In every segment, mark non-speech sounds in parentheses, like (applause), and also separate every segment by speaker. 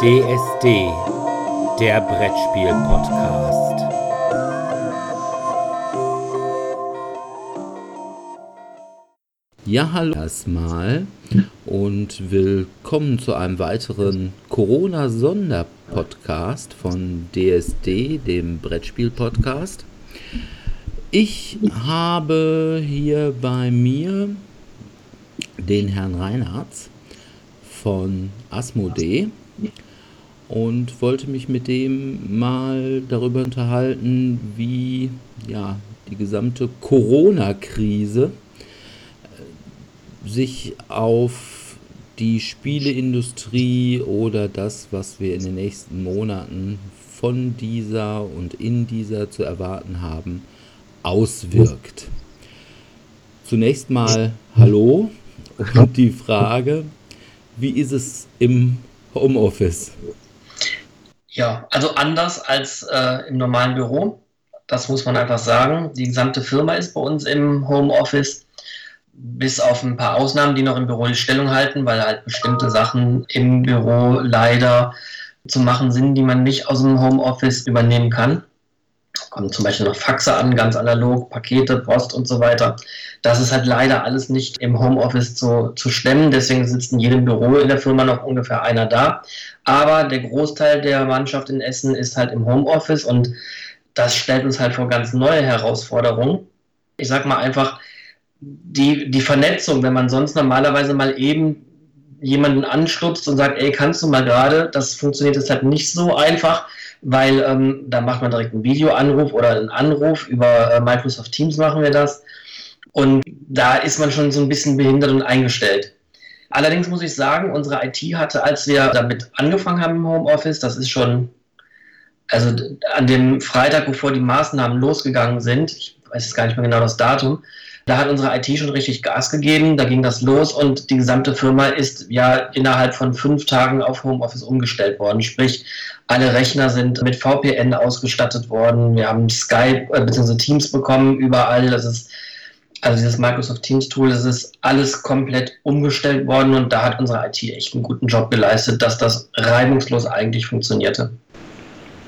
Speaker 1: DSD, der Brettspiel-Podcast. Ja, hallo erstmal und willkommen zu einem weiteren Corona-Sonderpodcast von DSD, dem Brettspiel-Podcast. Ich habe hier bei mir den Herrn Reinhardt von Asmodee und wollte mich mit dem mal darüber unterhalten, wie ja, die gesamte Corona-Krise äh, sich auf die Spieleindustrie oder das, was wir in den nächsten Monaten von dieser und in dieser zu erwarten haben, auswirkt. Zunächst mal Hallo und die Frage, wie ist es im Homeoffice?
Speaker 2: Ja, also anders als äh, im normalen Büro. Das muss man einfach sagen. Die gesamte Firma ist bei uns im Homeoffice, bis auf ein paar Ausnahmen, die noch im Büro die Stellung halten, weil halt bestimmte Sachen im Büro leider zu machen sind, die man nicht aus dem Homeoffice übernehmen kann kommen zum Beispiel noch Faxe an, ganz analog, Pakete, Post und so weiter. Das ist halt leider alles nicht im Homeoffice zu, zu stemmen. Deswegen sitzt in jedem Büro in der Firma noch ungefähr einer da. Aber der Großteil der Mannschaft in Essen ist halt im Homeoffice und das stellt uns halt vor ganz neue Herausforderungen. Ich sag mal einfach, die, die Vernetzung, wenn man sonst normalerweise mal eben jemanden anstupst und sagt, ey, kannst du mal gerade, das funktioniert jetzt halt nicht so einfach weil ähm, da macht man direkt einen Videoanruf oder einen Anruf. Über äh, Microsoft Teams machen wir das. Und da ist man schon so ein bisschen behindert und eingestellt. Allerdings muss ich sagen, unsere IT hatte, als wir damit angefangen haben im Homeoffice, das ist schon, also an dem Freitag, bevor die Maßnahmen losgegangen sind, ich weiß jetzt gar nicht mehr genau das Datum, da hat unsere IT schon richtig Gas gegeben, da ging das los und die gesamte Firma ist ja innerhalb von fünf Tagen auf Homeoffice umgestellt worden. Sprich, alle Rechner sind mit VPN ausgestattet worden. Wir haben Skype äh, bzw. Teams bekommen überall. Das ist also dieses Microsoft Teams Tool, das ist alles komplett umgestellt worden und da hat unsere IT echt einen guten Job geleistet, dass das reibungslos eigentlich funktionierte.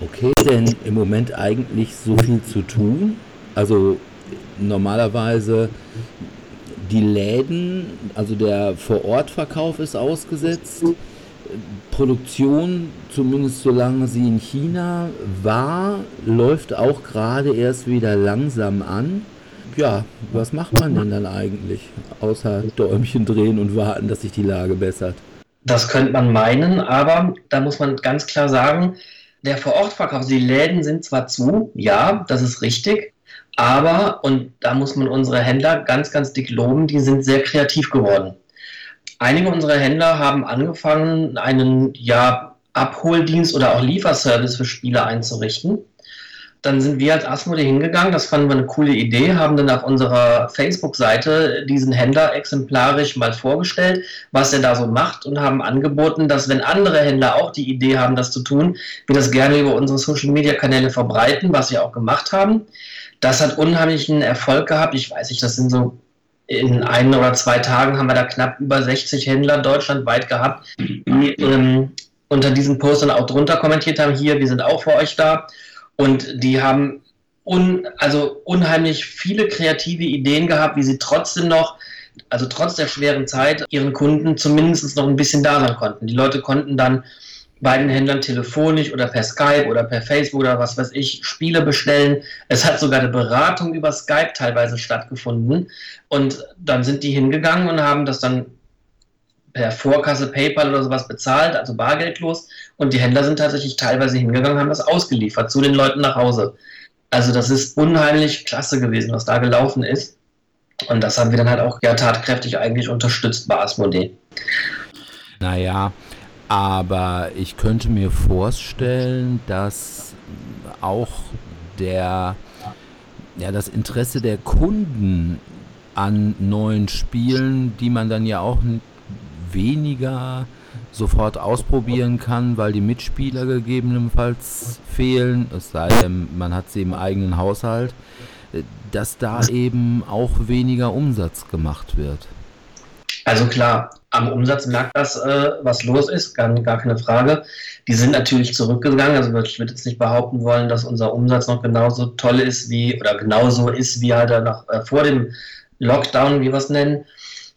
Speaker 1: Okay, denn im Moment eigentlich so viel zu tun? Also normalerweise die Läden, also der Vorortverkauf ist ausgesetzt. Produktion, zumindest solange sie in China war, läuft auch gerade erst wieder langsam an. Ja, was macht man denn dann eigentlich, außer Däumchen drehen und warten, dass sich die Lage bessert?
Speaker 2: Das könnte man meinen, aber da muss man ganz klar sagen, der Vorortverkauf, die Läden sind zwar zu, ja, das ist richtig, aber, und da muss man unsere Händler ganz, ganz dick loben, die sind sehr kreativ geworden. Einige unserer Händler haben angefangen, einen ja, Abholdienst oder auch Lieferservice für Spiele einzurichten. Dann sind wir als Asmodee hingegangen, das fanden wir eine coole Idee, haben dann auf unserer Facebook-Seite diesen Händler exemplarisch mal vorgestellt, was er da so macht und haben angeboten, dass wenn andere Händler auch die Idee haben, das zu tun, wir das gerne über unsere Social-Media-Kanäle verbreiten, was wir auch gemacht haben das hat unheimlichen Erfolg gehabt. Ich weiß nicht, das sind so in ein oder zwei Tagen haben wir da knapp über 60 Händler deutschlandweit gehabt, die ähm, unter diesen Post dann auch drunter kommentiert haben, hier, wir sind auch für euch da. Und die haben un, also unheimlich viele kreative Ideen gehabt, wie sie trotzdem noch, also trotz der schweren Zeit, ihren Kunden zumindest noch ein bisschen da sein konnten. Die Leute konnten dann bei den Händlern telefonisch oder per Skype oder per Facebook oder was weiß ich Spiele bestellen. Es hat sogar eine Beratung über Skype teilweise stattgefunden. Und dann sind die hingegangen und haben das dann per Vorkasse, PayPal oder sowas bezahlt, also bargeldlos. Und die Händler sind tatsächlich teilweise hingegangen, haben das ausgeliefert zu den Leuten nach Hause. Also das ist unheimlich klasse gewesen, was da gelaufen ist. Und das haben wir dann halt auch ja tatkräftig eigentlich unterstützt bei Asmodee.
Speaker 1: Naja, aber ich könnte mir vorstellen, dass auch der, ja, das Interesse der Kunden an neuen Spielen, die man dann ja auch weniger sofort ausprobieren kann, weil die Mitspieler gegebenenfalls fehlen, es sei denn, man hat sie im eigenen Haushalt, dass da eben auch weniger Umsatz gemacht wird.
Speaker 2: Also klar, am Umsatz merkt das, äh, was los ist, gar, gar keine Frage. Die sind natürlich zurückgegangen. Also ich würde jetzt nicht behaupten wollen, dass unser Umsatz noch genauso toll ist wie oder genauso ist wie halt noch äh, vor dem Lockdown, wie wir es nennen.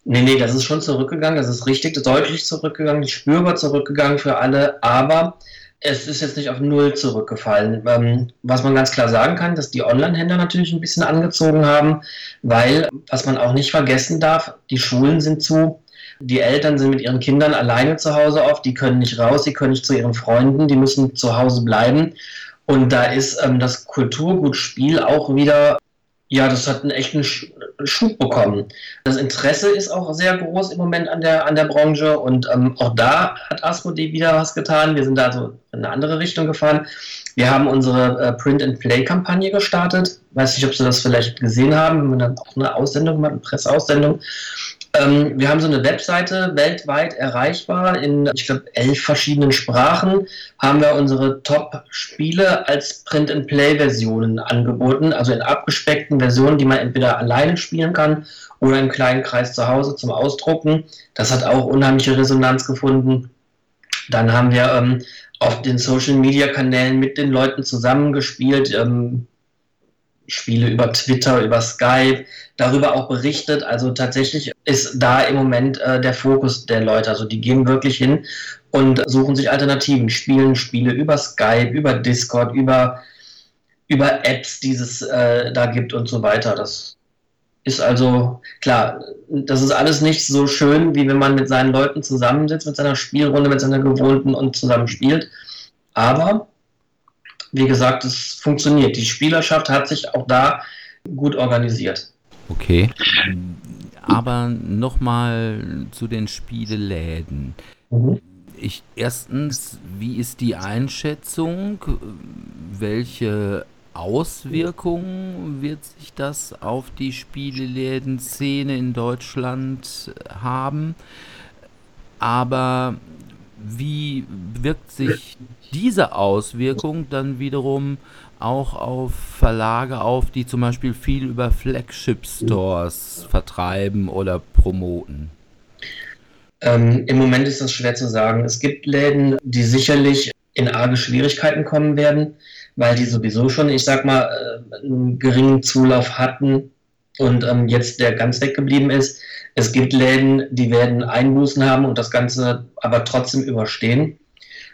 Speaker 2: Nee, nee, das ist schon zurückgegangen. Das ist richtig deutlich zurückgegangen, spürbar zurückgegangen für alle. Aber es ist jetzt nicht auf Null zurückgefallen. Ähm, was man ganz klar sagen kann, dass die Online-Händler natürlich ein bisschen angezogen haben, weil, was man auch nicht vergessen darf, die Schulen sind zu. Die Eltern sind mit ihren Kindern alleine zu Hause oft, die können nicht raus, die können nicht zu ihren Freunden, die müssen zu Hause bleiben. Und da ist ähm, das Kulturgutspiel auch wieder ja, das hat einen echten Schub bekommen. Das Interesse ist auch sehr groß im Moment an der, an der Branche und ähm, auch da hat Asmodee wieder was getan. Wir sind da so in eine andere Richtung gefahren. Wir haben unsere äh, Print-and-Play-Kampagne gestartet. Weiß nicht, ob Sie das vielleicht gesehen haben. Wir haben dann auch eine Aussendung gemacht, eine Presseaussendung. Ähm, wir haben so eine Webseite weltweit erreichbar in, ich glaube, elf verschiedenen Sprachen. Haben wir unsere Top-Spiele als Print-and-Play-Versionen angeboten, also in abgespeckten Versionen, die man entweder alleine spielen kann oder im kleinen Kreis zu Hause zum Ausdrucken. Das hat auch unheimliche Resonanz gefunden. Dann haben wir ähm, auf den Social-Media-Kanälen mit den Leuten zusammengespielt. Ähm, Spiele über Twitter, über Skype, darüber auch berichtet. Also tatsächlich ist da im Moment äh, der Fokus der Leute. Also die gehen wirklich hin und suchen sich Alternativen, spielen Spiele über Skype, über Discord, über, über Apps, die es äh, da gibt und so weiter. Das ist also klar, das ist alles nicht so schön, wie wenn man mit seinen Leuten zusammensitzt, mit seiner Spielrunde, mit seiner gewohnten und zusammen spielt. Aber wie gesagt, es funktioniert. Die Spielerschaft hat sich auch da gut organisiert.
Speaker 1: Okay. Aber nochmal zu den Spieleläden. Mhm. Ich, erstens, wie ist die Einschätzung? Welche Auswirkungen wird sich das auf die Spieleläden-Szene in Deutschland haben? Aber wie wirkt sich diese Auswirkung dann wiederum auch auf Verlage auf, die zum Beispiel viel über Flagship Stores vertreiben oder promoten?
Speaker 2: Ähm, Im Moment ist das schwer zu sagen. Es gibt Läden, die sicherlich in arge Schwierigkeiten kommen werden, weil die sowieso schon, ich sag mal, äh, einen geringen Zulauf hatten und ähm, jetzt der ganz weggeblieben ist. Es gibt Läden, die werden Einbußen haben und das Ganze aber trotzdem überstehen.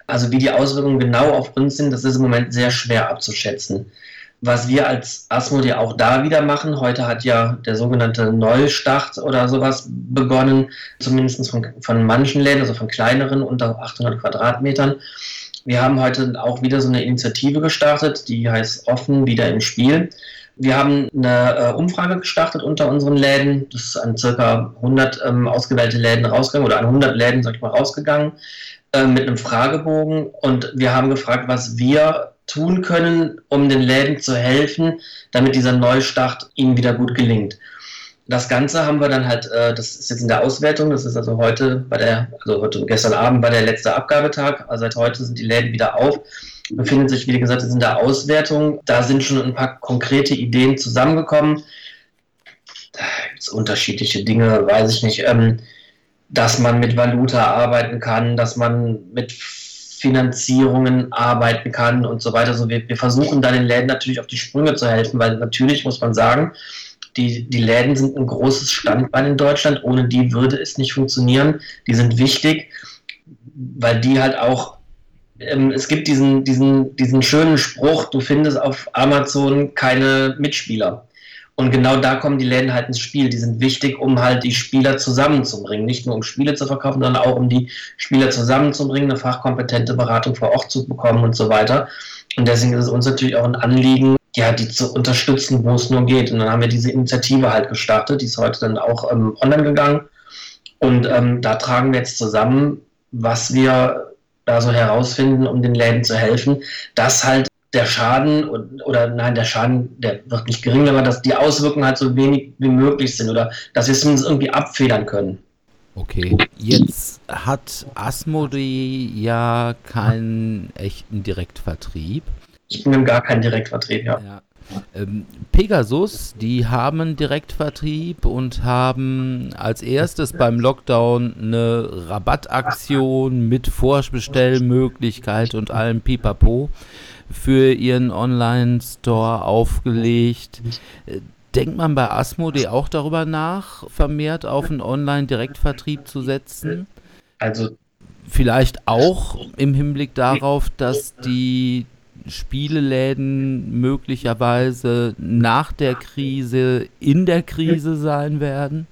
Speaker 2: Also wie die Auswirkungen genau auf uns sind, das ist im Moment sehr schwer abzuschätzen. Was wir als ASMO ja auch da wieder machen, heute hat ja der sogenannte Neustart oder sowas begonnen, zumindest von, von manchen Läden, also von kleineren, unter 800 Quadratmetern. Wir haben heute auch wieder so eine Initiative gestartet, die heißt Offen wieder im Spiel. Wir haben eine äh, Umfrage gestartet unter unseren Läden. Das ist an circa 100 ähm, ausgewählte Läden rausgegangen oder an 100 Läden, sag ich mal, rausgegangen äh, mit einem Fragebogen. Und wir haben gefragt, was wir tun können, um den Läden zu helfen, damit dieser Neustart ihnen wieder gut gelingt. Das Ganze haben wir dann halt, äh, das ist jetzt in der Auswertung, das ist also heute bei der, also heute gestern Abend war der letzte Abgabetag, also seit heute sind die Läden wieder auf befindet sich, wie gesagt, in der Auswertung. Da sind schon ein paar konkrete Ideen zusammengekommen. Da gibt es unterschiedliche Dinge, weiß ich nicht, ähm, dass man mit Valuta arbeiten kann, dass man mit Finanzierungen arbeiten kann und so weiter. Also wir, wir versuchen da den Läden natürlich auf die Sprünge zu helfen, weil natürlich muss man sagen, die, die Läden sind ein großes Standbein in Deutschland. Ohne die würde es nicht funktionieren. Die sind wichtig, weil die halt auch ähm, es gibt diesen, diesen, diesen schönen Spruch, du findest auf Amazon keine Mitspieler. Und genau da kommen die Läden halt ins Spiel. Die sind wichtig, um halt die Spieler zusammenzubringen. Nicht nur um Spiele zu verkaufen, sondern auch um die Spieler zusammenzubringen, eine fachkompetente Beratung vor Ort zu bekommen und so weiter. Und deswegen ist es uns natürlich auch ein Anliegen, ja, die zu unterstützen, wo es nur geht. Und dann haben wir diese Initiative halt gestartet, die ist heute dann auch ähm, online gegangen. Und ähm, da tragen wir jetzt zusammen, was wir da so herausfinden, um den Läden zu helfen, dass halt der Schaden oder nein, der Schaden, der wird nicht gering, aber dass die Auswirkungen halt so wenig wie möglich sind oder dass wir es zumindest irgendwie abfedern können.
Speaker 1: Okay, jetzt hat Asmodee ja keinen echten Direktvertrieb.
Speaker 2: Ich bin gar kein Direktvertrieb, ja.
Speaker 1: ja. Ähm, Pegasus, die haben Direktvertrieb und haben als erstes beim Lockdown eine Rabattaktion mit Vorbestellmöglichkeit und allem Pipapo für ihren Online-Store aufgelegt. Äh, denkt man bei Asmodee auch darüber nach, vermehrt auf einen Online-Direktvertrieb zu setzen? Also vielleicht auch im Hinblick darauf, dass die Spieleläden möglicherweise nach der Krise in der Krise sein werden?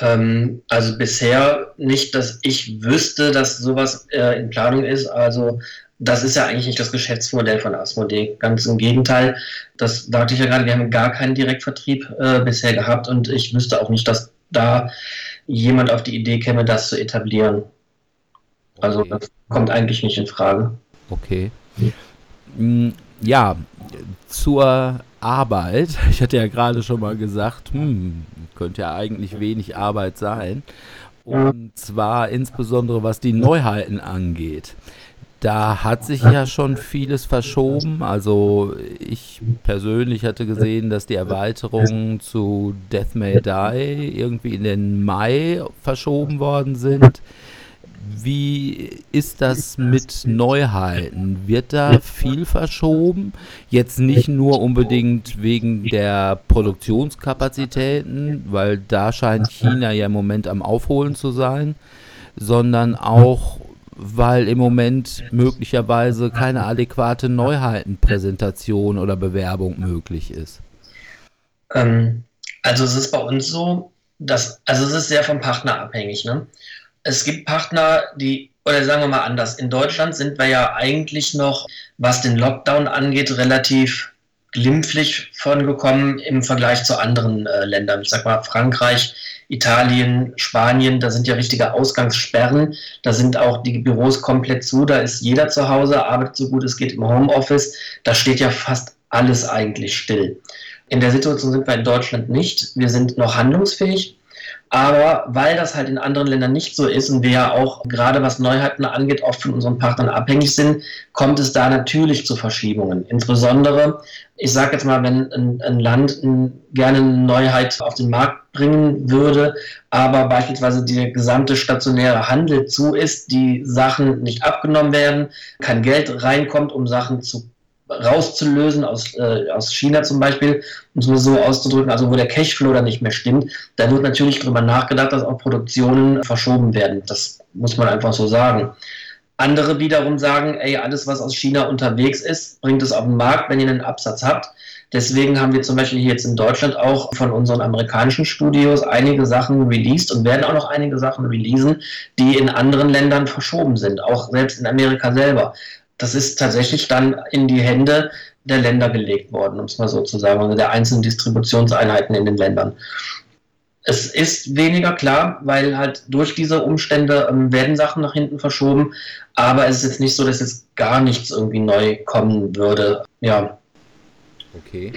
Speaker 2: Ähm, also bisher nicht, dass ich wüsste, dass sowas äh, in Planung ist. Also das ist ja eigentlich nicht das Geschäftsmodell von Asmodee. Ganz im Gegenteil. Das sagte ich ja gerade, wir haben gar keinen Direktvertrieb äh, bisher gehabt und ich wüsste auch nicht, dass da jemand auf die Idee käme, das zu etablieren. Also das kommt eigentlich nicht in Frage.
Speaker 1: Okay. Mm, ja, zur Arbeit. (laughs) Ich hatte ja gerade schon mal gesagt, hm, könnte ja eigentlich wenig Arbeit sein. Und zwar insbesondere was die Neuheiten angeht. Da hat sich ja schon vieles verschoben. Also ich persönlich hatte gesehen, dass die Erweiterungen zu Death May Die irgendwie in den Mai verschoben worden sind. Wie ist das mit Neuheiten? Wird da viel verschoben? Jetzt nicht nur unbedingt wegen der Produktionskapazitäten, weil da scheint China ja im Moment am Aufholen zu sein, sondern auch weil im Moment möglicherweise keine adäquate Neuheitenpräsentation oder Bewerbung möglich ist?
Speaker 2: Ähm, also es ist bei uns so, dass, also es ist sehr vom Partner abhängig. Ne? Es gibt Partner, die, oder sagen wir mal anders, in Deutschland sind wir ja eigentlich noch, was den Lockdown angeht, relativ glimpflich vorgekommen im Vergleich zu anderen äh, Ländern. Ich sag mal Frankreich, Italien, Spanien, da sind ja richtige Ausgangssperren. Da sind auch die Büros komplett zu. Da ist jeder zu Hause, arbeitet so gut es geht im Homeoffice. Da steht ja fast alles eigentlich still. In der Situation sind wir in Deutschland nicht. Wir sind noch handlungsfähig. Aber weil das halt in anderen Ländern nicht so ist und wir ja auch gerade was Neuheiten angeht, oft von unseren Partnern abhängig sind, kommt es da natürlich zu Verschiebungen. Insbesondere, ich sage jetzt mal, wenn ein, ein Land gerne eine Neuheit auf den Markt bringen würde, aber beispielsweise der gesamte stationäre Handel zu ist, die Sachen nicht abgenommen werden, kein Geld reinkommt, um Sachen zu rauszulösen aus, äh, aus China zum Beispiel, um es nur so auszudrücken, also wo der Cashflow dann nicht mehr stimmt, da wird natürlich darüber nachgedacht, dass auch Produktionen verschoben werden. Das muss man einfach so sagen. Andere wiederum sagen, ey, alles, was aus China unterwegs ist, bringt es auf den Markt, wenn ihr einen Absatz habt. Deswegen haben wir zum Beispiel hier jetzt in Deutschland auch von unseren amerikanischen Studios einige Sachen released und werden auch noch einige Sachen releasen, die in anderen Ländern verschoben sind, auch selbst in Amerika selber das ist tatsächlich dann in die Hände der Länder gelegt worden, um es mal so zu sagen, also der einzelnen Distributionseinheiten in den Ländern. Es ist weniger klar, weil halt durch diese Umstände ähm, werden Sachen nach hinten verschoben, aber es ist jetzt nicht so, dass jetzt gar nichts irgendwie neu kommen würde. Ja.
Speaker 1: Okay.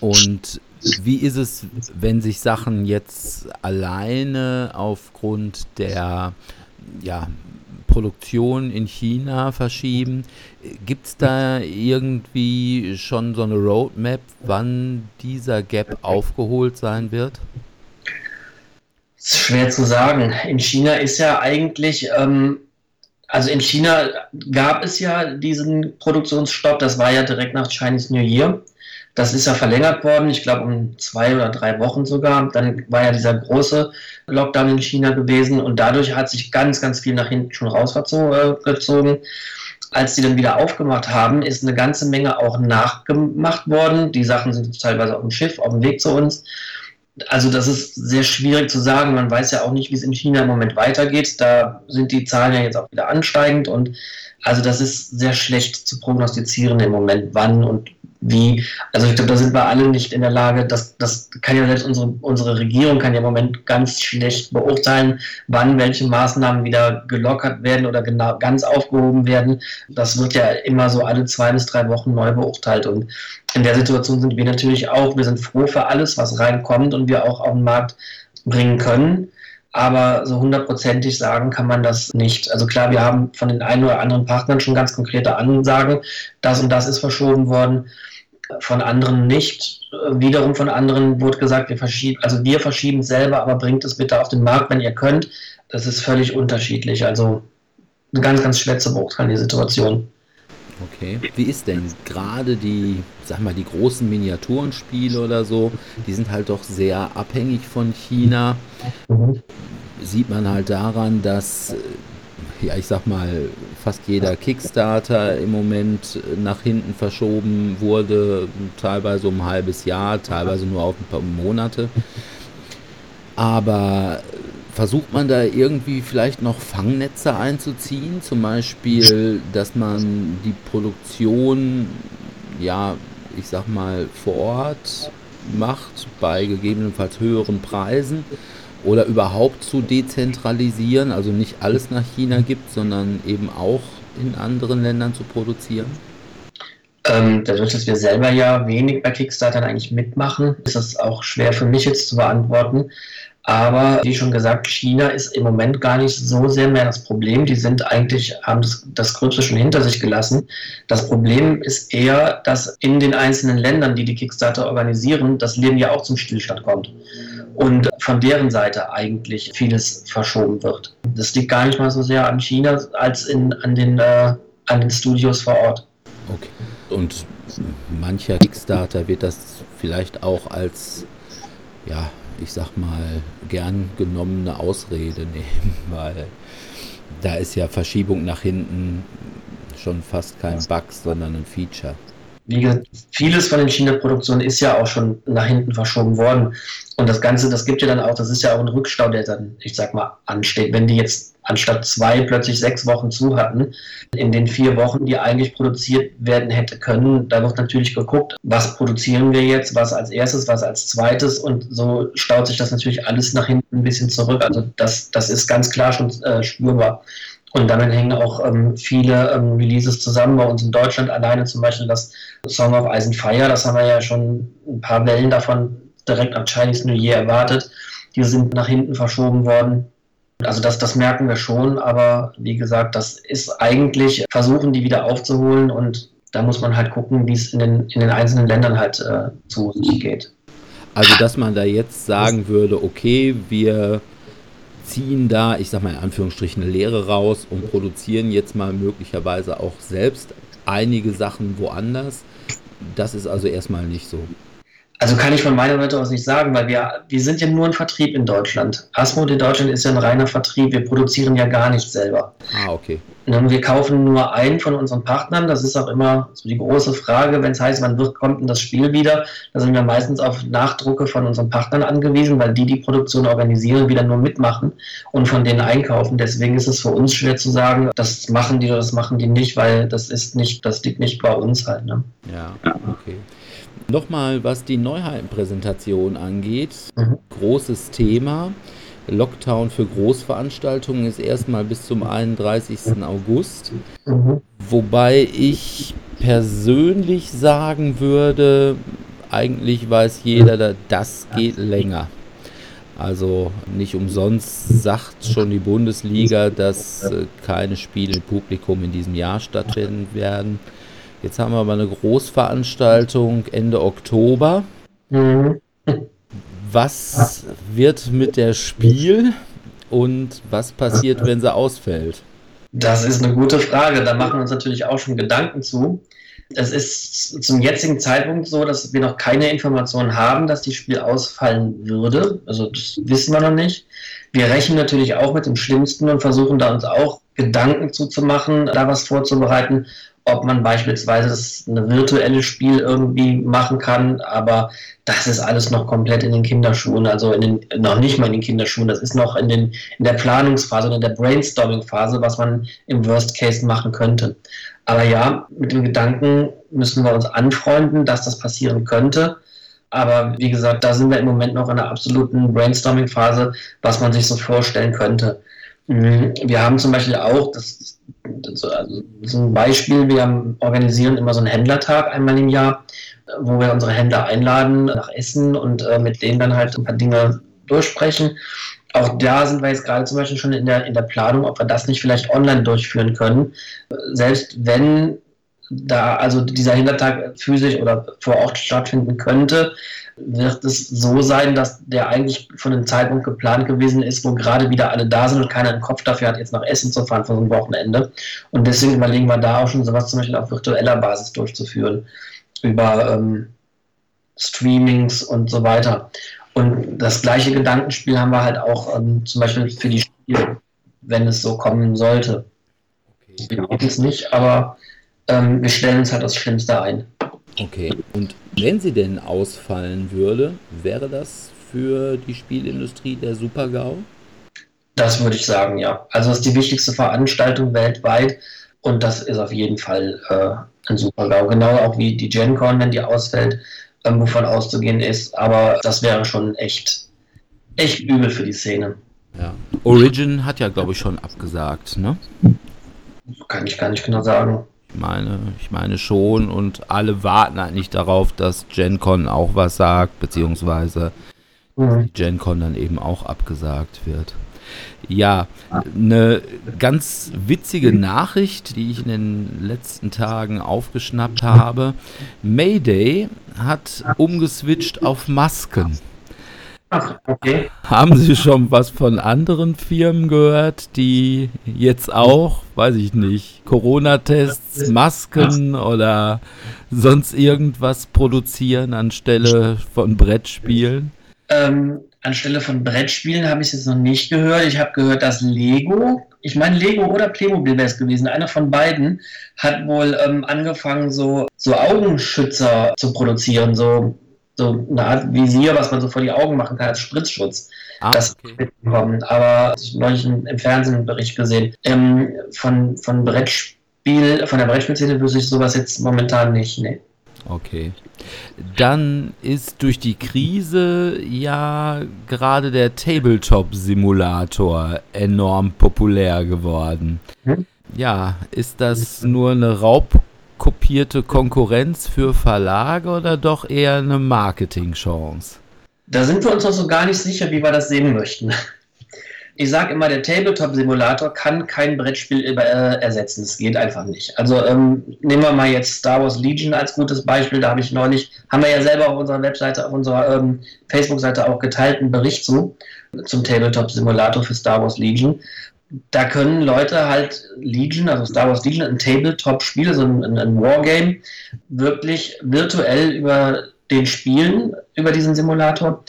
Speaker 1: Und wie ist es, wenn sich Sachen jetzt alleine aufgrund der ja, Produktion in China verschieben. Gibt es da irgendwie schon so eine Roadmap, wann dieser Gap aufgeholt sein wird?
Speaker 2: Ist schwer zu sagen. In China ist ja eigentlich, ähm, also in China gab es ja diesen Produktionsstopp, das war ja direkt nach Chinese New Year. Das ist ja verlängert worden, ich glaube um zwei oder drei Wochen sogar. Dann war ja dieser große Lockdown in China gewesen und dadurch hat sich ganz, ganz viel nach hinten schon rausgezogen. Als die dann wieder aufgemacht haben, ist eine ganze Menge auch nachgemacht worden. Die Sachen sind teilweise auf dem Schiff, auf dem Weg zu uns. Also das ist sehr schwierig zu sagen. Man weiß ja auch nicht, wie es in China im Moment weitergeht. Da sind die Zahlen ja jetzt auch wieder ansteigend und also das ist sehr schlecht zu prognostizieren im Moment, wann und wie, also ich glaube, da sind wir alle nicht in der Lage, das, das kann ja selbst unsere, unsere Regierung kann ja im Moment ganz schlecht beurteilen, wann welche Maßnahmen wieder gelockert werden oder genau, ganz aufgehoben werden. Das wird ja immer so alle zwei bis drei Wochen neu beurteilt und in der Situation sind wir natürlich auch, wir sind froh für alles, was reinkommt und wir auch auf den Markt bringen können. Aber so hundertprozentig sagen kann man das nicht. Also klar, wir haben von den einen oder anderen Partnern schon ganz konkrete Ansagen, das und das ist verschoben worden. von anderen nicht. Wiederum von anderen wurde gesagt, wir verschieben, also wir verschieben selber, aber bringt es bitte auf den Markt, wenn ihr könnt. Das ist völlig unterschiedlich. Also ganz, ganz schwer zu beurteilen, die Situation.
Speaker 1: Okay. Wie ist denn gerade die, sag mal, die großen Miniaturenspiele oder so, die sind halt doch sehr abhängig von China. Sieht man halt daran, dass ja, ich sag mal, fast jeder Kickstarter im Moment nach hinten verschoben wurde, teilweise um ein halbes Jahr, teilweise nur auf ein paar Monate. Aber versucht man da irgendwie vielleicht noch Fangnetze einzuziehen? Zum Beispiel, dass man die Produktion, ja, ich sag mal, vor Ort macht, bei gegebenenfalls höheren Preisen oder überhaupt zu dezentralisieren, also nicht alles nach China gibt, sondern eben auch in anderen Ländern zu produzieren?
Speaker 2: Ähm, dadurch, dass wir selber ja wenig bei Kickstarter eigentlich mitmachen, ist es auch schwer für mich jetzt zu beantworten. Aber wie schon gesagt, China ist im Moment gar nicht so sehr mehr das Problem. Die sind eigentlich, haben das, das Gröbste schon hinter sich gelassen. Das Problem ist eher, dass in den einzelnen Ländern, die die Kickstarter organisieren, das Leben ja auch zum Stillstand kommt und von deren Seite eigentlich vieles verschoben wird. Das liegt gar nicht mal so sehr an China als in, an, den, äh, an den Studios vor Ort.
Speaker 1: Okay. Und mancher Kickstarter wird das vielleicht auch als, ja, ich sag mal, gern genommene Ausrede nehmen, (laughs) weil da ist ja Verschiebung nach hinten schon fast kein Bug, sondern ein Feature
Speaker 2: wie gesagt, vieles von den China-Produktionen ist ja auch schon nach hinten verschoben worden. Und das Ganze, das gibt ja dann auch, das ist ja auch ein Rückstau, der dann, ich sag mal, ansteht. Wenn die jetzt anstatt zwei plötzlich sechs Wochen zu hatten, in den vier Wochen, die eigentlich produziert werden hätte können, da wird natürlich geguckt, was produzieren wir jetzt, was als erstes, was als zweites und so staut sich das natürlich alles nach hinten ein bisschen zurück. Also das, das ist ganz klar schon äh, spürbar. Und damit hängen auch ähm, viele ähm, Releases zusammen. Bei uns in Deutschland alleine zum Beispiel das Song of Ice and Fire, das haben wir ja schon ein paar Wellen davon direkt am Chinese New Year erwartet. Die sind nach hinten verschoben worden. Also das, das merken wir schon, aber wie gesagt, das ist eigentlich, versuchen die wieder aufzuholen und da muss man halt gucken, wie es in den, in den einzelnen Ländern halt äh, zu sich geht.
Speaker 1: Also dass man da jetzt sagen würde, okay, wir ziehen da, ich sag mal in Anführungsstrichen, eine Lehre raus und produzieren jetzt mal möglicherweise auch selbst einige Sachen woanders. Das ist also erstmal nicht so.
Speaker 2: Also kann ich von meiner Seite aus nicht sagen, weil wir, wir sind ja nur ein Vertrieb in Deutschland. Asmod in Deutschland ist ja ein reiner Vertrieb. Wir produzieren ja gar nicht selber.
Speaker 1: Ah, okay.
Speaker 2: Wir kaufen nur einen von unseren Partnern. Das ist auch immer so die große Frage, wenn es heißt, wann wird, kommt denn das Spiel wieder? Da sind wir meistens auf Nachdrucke von unseren Partnern angewiesen, weil die die Produktion organisieren, wieder nur mitmachen und von denen einkaufen. Deswegen ist es für uns schwer zu sagen, das machen die oder das machen die nicht, weil das ist nicht, das liegt nicht bei uns halt. Ne?
Speaker 1: Ja, okay. Nochmal, was die Neuheitenpräsentation angeht, mhm. großes Thema. Lockdown für Großveranstaltungen ist erstmal bis zum 31. August. Mhm. Wobei ich persönlich sagen würde, eigentlich weiß jeder, das geht länger. Also nicht umsonst sagt schon die Bundesliga, dass äh, keine Spiele im Publikum in diesem Jahr stattfinden werden. Jetzt haben wir aber eine Großveranstaltung Ende Oktober. Mhm. Was wird mit der Spiel und was passiert, wenn sie ausfällt?
Speaker 2: Das ist eine gute Frage. Da machen wir uns natürlich auch schon Gedanken zu. Es ist zum jetzigen Zeitpunkt so, dass wir noch keine Informationen haben, dass die Spiel ausfallen würde. Also das wissen wir noch nicht. Wir rechnen natürlich auch mit dem Schlimmsten und versuchen da uns auch Gedanken zuzumachen, da was vorzubereiten ob man beispielsweise das eine virtuelle Spiel irgendwie machen kann, aber das ist alles noch komplett in den Kinderschuhen, also in den, noch nicht mal in den Kinderschuhen, das ist noch in, den, in der Planungsphase oder in der Brainstorming-Phase, was man im Worst Case machen könnte. Aber ja, mit dem Gedanken müssen wir uns anfreunden, dass das passieren könnte. Aber wie gesagt, da sind wir im Moment noch in einer absoluten Brainstorming-Phase, was man sich so vorstellen könnte. Mhm. Wir haben zum Beispiel auch, das, das, also ist ein Beispiel, wir organisieren immer so einen Händlertag einmal im Jahr, wo wir unsere Händler einladen nach Essen und äh, mit denen dann halt ein paar Dinge durchsprechen. Auch da sind wir jetzt gerade zum Beispiel schon in der, in der Planung, ob wir das nicht vielleicht online durchführen können. Selbst wenn da also dieser Hintertag physisch oder vor Ort stattfinden könnte, wird es so sein, dass der eigentlich von einem Zeitpunkt geplant gewesen ist, wo gerade wieder alle da sind und keiner einen Kopf dafür hat, jetzt nach Essen zu fahren für so ein Wochenende. Und deswegen überlegen wir da auch schon sowas zum Beispiel auf virtueller Basis durchzuführen, über ähm, Streamings und so weiter. Und das gleiche Gedankenspiel haben wir halt auch ähm, zum Beispiel für die Spiele, wenn es so kommen sollte. Okay. Wir es nicht, aber ähm, wir stellen uns halt das Schlimmste ein.
Speaker 1: Okay. Und wenn sie denn ausfallen würde, wäre das für die Spielindustrie der Super-GAU?
Speaker 2: Das würde ich sagen, ja. Also es ist die wichtigste Veranstaltung weltweit und das ist auf jeden Fall äh, ein Super-GAU. Genau auch wie die GenCon, wenn die ausfällt, äh, wovon auszugehen ist. Aber das wäre schon echt, echt übel für die Szene.
Speaker 1: Ja. Origin hat ja, glaube ich, schon abgesagt, ne?
Speaker 2: Kann ich gar nicht genau sagen.
Speaker 1: Ich meine, ich meine schon und alle warten eigentlich darauf, dass GenCon auch was sagt, beziehungsweise mhm. die GenCon dann eben auch abgesagt wird. Ja, eine ganz witzige Nachricht, die ich in den letzten Tagen aufgeschnappt habe. Mayday hat umgeswitcht auf Masken. Ach, okay. Haben Sie schon was von anderen Firmen gehört, die jetzt auch, weiß ich nicht, Corona-Tests, Masken oder sonst irgendwas produzieren anstelle von Brettspielen?
Speaker 2: Ähm, anstelle von Brettspielen habe ich es jetzt noch nicht gehört. Ich habe gehört, dass Lego, ich meine Lego oder Playmobil wäre es gewesen, einer von beiden hat wohl ähm, angefangen, so, so Augenschützer zu produzieren, so so eine Art Visier, was man so vor die Augen machen kann als Spritzschutz. Ah, das okay. mitbekommen. Aber ich habe neulich im Fernsehen einen Bericht gesehen. Ähm, von, von Brettspiel, von der Brettspielszene wüsste ich sowas jetzt momentan nicht. Nee.
Speaker 1: Okay. Dann ist durch die Krise ja gerade der Tabletop-Simulator enorm populär geworden. Hm? Ja, ist das nur eine Raub kopierte Konkurrenz für Verlage oder doch eher eine Marketingchance?
Speaker 2: Da sind wir uns noch so gar nicht sicher, wie wir das sehen möchten. Ich sage immer, der Tabletop-Simulator kann kein Brettspiel äh, ersetzen. Das geht einfach nicht. Also ähm, nehmen wir mal jetzt Star Wars Legion als gutes Beispiel. Da habe ich neulich, haben wir ja selber auf unserer Webseite, auf unserer ähm, Facebook-Seite auch geteilt, einen Bericht zu, zum Tabletop-Simulator für Star Wars Legion da können Leute halt Legion, also Star Wars Legion, ein Tabletop-Spiel, so ein, ein Wargame, wirklich virtuell über den Spielen, über diesen Simulator.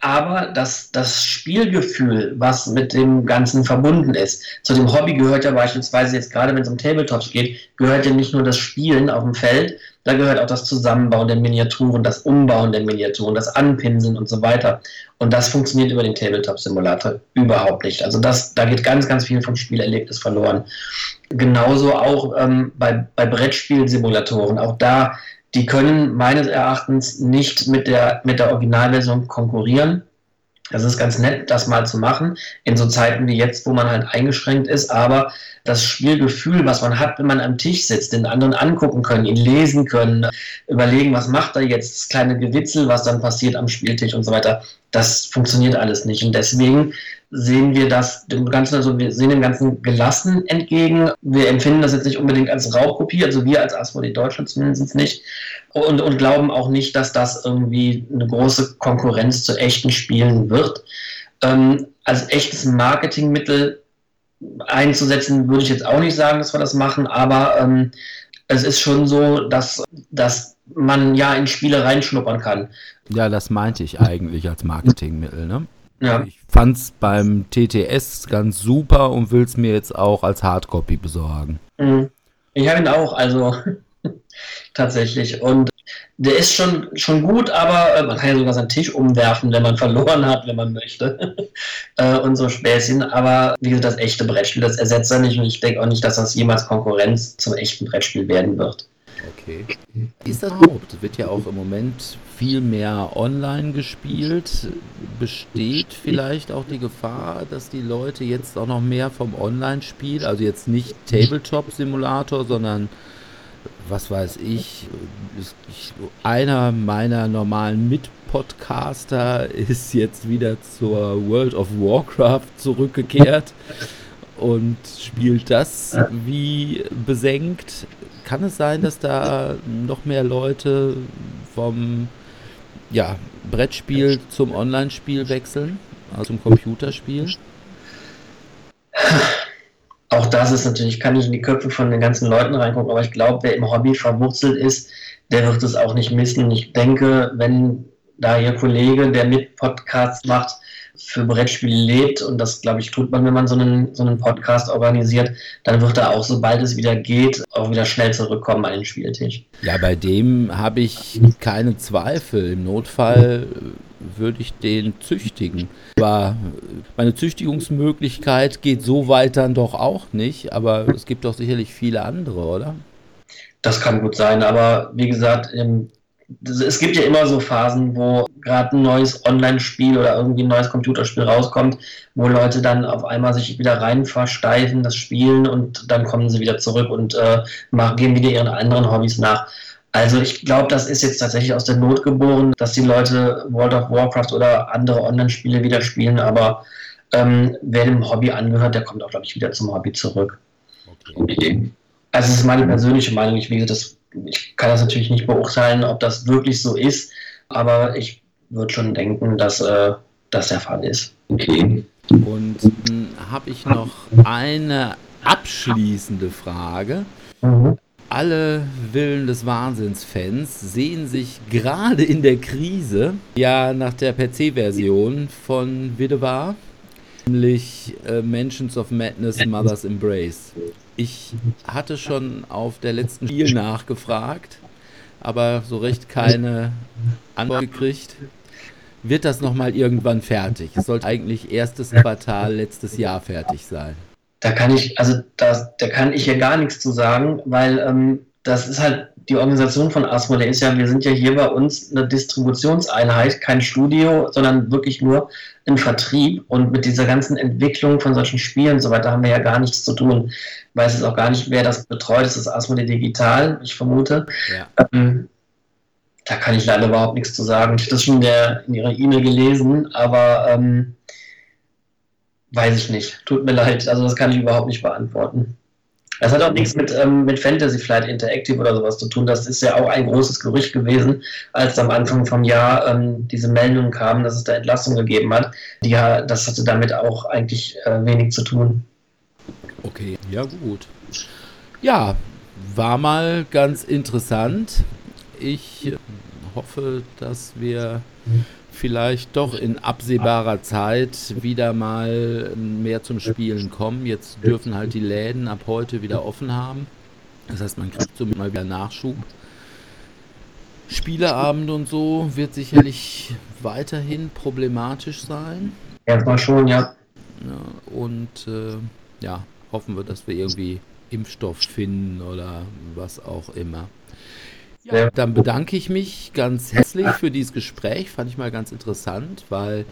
Speaker 2: Aber das, das Spielgefühl, was mit dem Ganzen verbunden ist, zu dem Hobby gehört ja beispielsweise jetzt gerade, wenn es um Tabletops geht, gehört ja nicht nur das Spielen auf dem Feld, da gehört auch das Zusammenbauen der Miniaturen, das Umbauen der Miniaturen, das Anpinseln und so weiter. Und das funktioniert über den Tabletop-Simulator überhaupt nicht. Also das, da geht ganz, ganz viel vom Spielerlebnis verloren. Genauso auch ähm, bei, bei Brettspielsimulatoren. Auch da, die können meines Erachtens nicht mit der, mit der Originalversion konkurrieren. Das ist ganz nett, das mal zu machen, in so Zeiten wie jetzt, wo man halt eingeschränkt ist, aber das Spielgefühl, was man hat, wenn man am Tisch sitzt, den anderen angucken können, ihn lesen können, überlegen, was macht er jetzt, das kleine Gewitzel, was dann passiert am Spieltisch und so weiter, das funktioniert alles nicht. Und deswegen sehen wir das dem Ganzen, also wir sehen dem Ganzen gelassen entgegen. Wir empfinden das jetzt nicht unbedingt als Raubkopie, also wir als Asmodee Deutschland zumindest nicht. Und, und glauben auch nicht, dass das irgendwie eine große Konkurrenz zu echten Spielen wird. Ähm, als echtes Marketingmittel einzusetzen, würde ich jetzt auch nicht sagen, dass wir das machen, aber ähm, es ist schon so, dass, dass man ja in Spiele reinschnuppern kann.
Speaker 1: Ja, das meinte ich eigentlich als Marketingmittel. Ne? Ja. Ich fand es beim TTS ganz super und will es mir jetzt auch als Hardcopy besorgen.
Speaker 2: Mhm. Ich habe ihn auch, also (laughs) tatsächlich. Und der ist schon, schon gut, aber äh, man kann ja sogar seinen Tisch umwerfen, wenn man (laughs) verloren hat, wenn man möchte. (laughs) äh, und so Späßchen. Aber wie gesagt, das echte Brettspiel, das ersetzt er nicht. Und ich denke auch nicht, dass das jemals Konkurrenz zum echten Brettspiel werden wird.
Speaker 1: Okay. Ist das überhaupt? Wird ja auch im Moment viel mehr online gespielt. Besteht vielleicht auch die Gefahr, dass die Leute jetzt auch noch mehr vom Online-Spiel, also jetzt nicht Tabletop-Simulator, sondern was weiß ich, einer meiner normalen Mitpodcaster ist jetzt wieder zur World of Warcraft zurückgekehrt und spielt das wie besenkt. kann es sein, dass da noch mehr Leute vom ja, Brettspiel zum Online-Spiel wechseln, also zum Computerspiel?
Speaker 2: Auch das ist natürlich, kann ich in die Köpfe von den ganzen Leuten reingucken, aber ich glaube, wer im Hobby verwurzelt ist, der wird es auch nicht missen. Ich denke, wenn da Ihr Kollege, der mit Podcasts macht, für Brettspiele lebt, und das, glaube ich, tut man, wenn man so einen, so einen Podcast organisiert, dann wird er auch, sobald es wieder geht, auch wieder schnell zurückkommen an den Spieltisch.
Speaker 1: Ja, bei dem habe ich keine Zweifel. Im Notfall würde ich den züchtigen. Aber meine Züchtigungsmöglichkeit geht so weit dann doch auch nicht, aber es gibt doch sicherlich viele andere, oder?
Speaker 2: Das kann gut sein, aber wie gesagt, es gibt ja immer so Phasen, wo gerade ein neues Online-Spiel oder irgendwie ein neues Computerspiel rauskommt, wo Leute dann auf einmal sich wieder rein versteifen, das spielen und dann kommen sie wieder zurück und äh, machen, gehen wieder ihren anderen Hobbys nach. Also ich glaube, das ist jetzt tatsächlich aus der Not geboren, dass die Leute World of Warcraft oder andere Online-Spiele wieder spielen, aber ähm, wer dem Hobby angehört, der kommt auch, glaube ich, wieder zum Hobby zurück. Okay. Also es ist meine persönliche Meinung. Ich, wie das, ich kann das natürlich nicht beurteilen, ob das wirklich so ist, aber ich würde schon denken, dass äh, das der Fall ist.
Speaker 1: Okay. Und dann habe ich noch eine abschließende Frage. Mhm alle Willen des Wahnsinns-Fans sehen sich gerade in der Krise ja nach der PC-Version von Widebar, nämlich äh, Mansions of Madness Mother's Embrace. Ich hatte schon auf der letzten Spiel nachgefragt, aber so recht keine Antwort gekriegt. Wird das nochmal irgendwann fertig? Es sollte eigentlich erstes Quartal letztes Jahr fertig sein
Speaker 2: da kann ich, also da, da kann ich ja gar nichts zu sagen, weil ähm, das ist halt die Organisation von Asmodee ist ja, wir sind ja hier bei uns eine Distributionseinheit, kein Studio, sondern wirklich nur ein Vertrieb. Und mit dieser ganzen Entwicklung von solchen Spielen und so weiter haben wir ja gar nichts zu tun. Ich weiß jetzt auch gar nicht, wer das betreut. Das ist Asmodee Digital, ich vermute. Ja. Ähm, da kann ich leider überhaupt nichts zu sagen. Ich habe das schon in, der, in Ihrer E-Mail gelesen, aber ähm, Weiß ich nicht. Tut mir leid. Also das kann ich überhaupt nicht beantworten. Das hat auch nichts mit, ähm, mit Fantasy Flight Interactive oder sowas zu tun. Das ist ja auch ein großes Gerücht gewesen, als am Anfang vom Jahr ähm, diese Meldung kam, dass es da Entlassung gegeben hat. Die, das hatte damit auch eigentlich äh, wenig zu tun.
Speaker 1: Okay, ja gut. Ja, war mal ganz interessant. Ich hoffe, dass wir vielleicht doch in absehbarer Zeit wieder mal mehr zum Spielen kommen. Jetzt dürfen halt die Läden ab heute wieder offen haben. Das heißt, man kriegt so mal wieder Nachschub. Spieleabend und so wird sicherlich weiterhin problematisch sein.
Speaker 2: Erstmal schon,
Speaker 1: ja. und äh, ja, hoffen wir, dass wir irgendwie Impfstoff finden oder was auch immer. Ja, dann bedanke ich mich ganz herzlich für dieses Gespräch. Fand ich mal ganz interessant, weil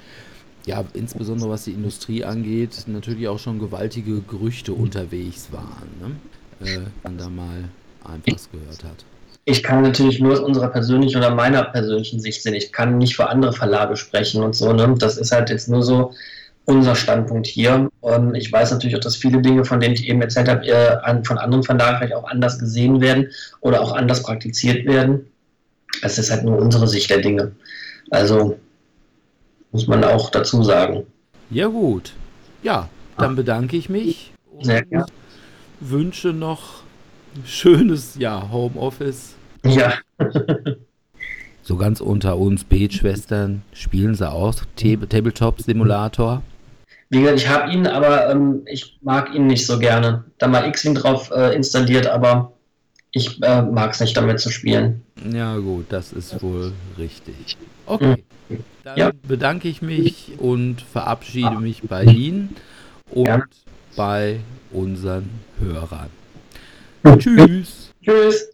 Speaker 1: ja, insbesondere was die Industrie angeht, natürlich auch schon gewaltige Gerüchte unterwegs waren. Ne? Äh, man da mal einfach was gehört hat.
Speaker 2: Ich kann natürlich nur aus unserer persönlichen oder meiner persönlichen Sicht sehen. Ich kann nicht für andere Verlage sprechen und so. Ne? Das ist halt jetzt nur so, unser Standpunkt hier. Und ich weiß natürlich auch, dass viele Dinge, von denen ich eben erzählt habe, äh, von anderen Verlagen vielleicht auch anders gesehen werden oder auch anders praktiziert werden. Es ist halt nur unsere Sicht der Dinge. Also muss man auch dazu sagen.
Speaker 1: Ja gut. Ja, dann bedanke ich mich
Speaker 2: Sehr gerne.
Speaker 1: wünsche noch schönes ja, Homeoffice.
Speaker 2: Ja.
Speaker 1: so ganz unter uns Betschwestern spielen sie auch Tabletop-Simulator.
Speaker 2: Wie gesagt, ich habe ihn, aber ähm, ich mag ihn nicht so gerne. Da mal X-Wing drauf äh, installiert, aber ich äh, mag es nicht damit zu spielen.
Speaker 1: Ja gut, das ist wohl richtig. Okay, mhm. dann ja. bedanke ich mich und verabschiede mich bei Ihnen und ja. bei unseren Hörern. Tschüss.
Speaker 2: Tschüss.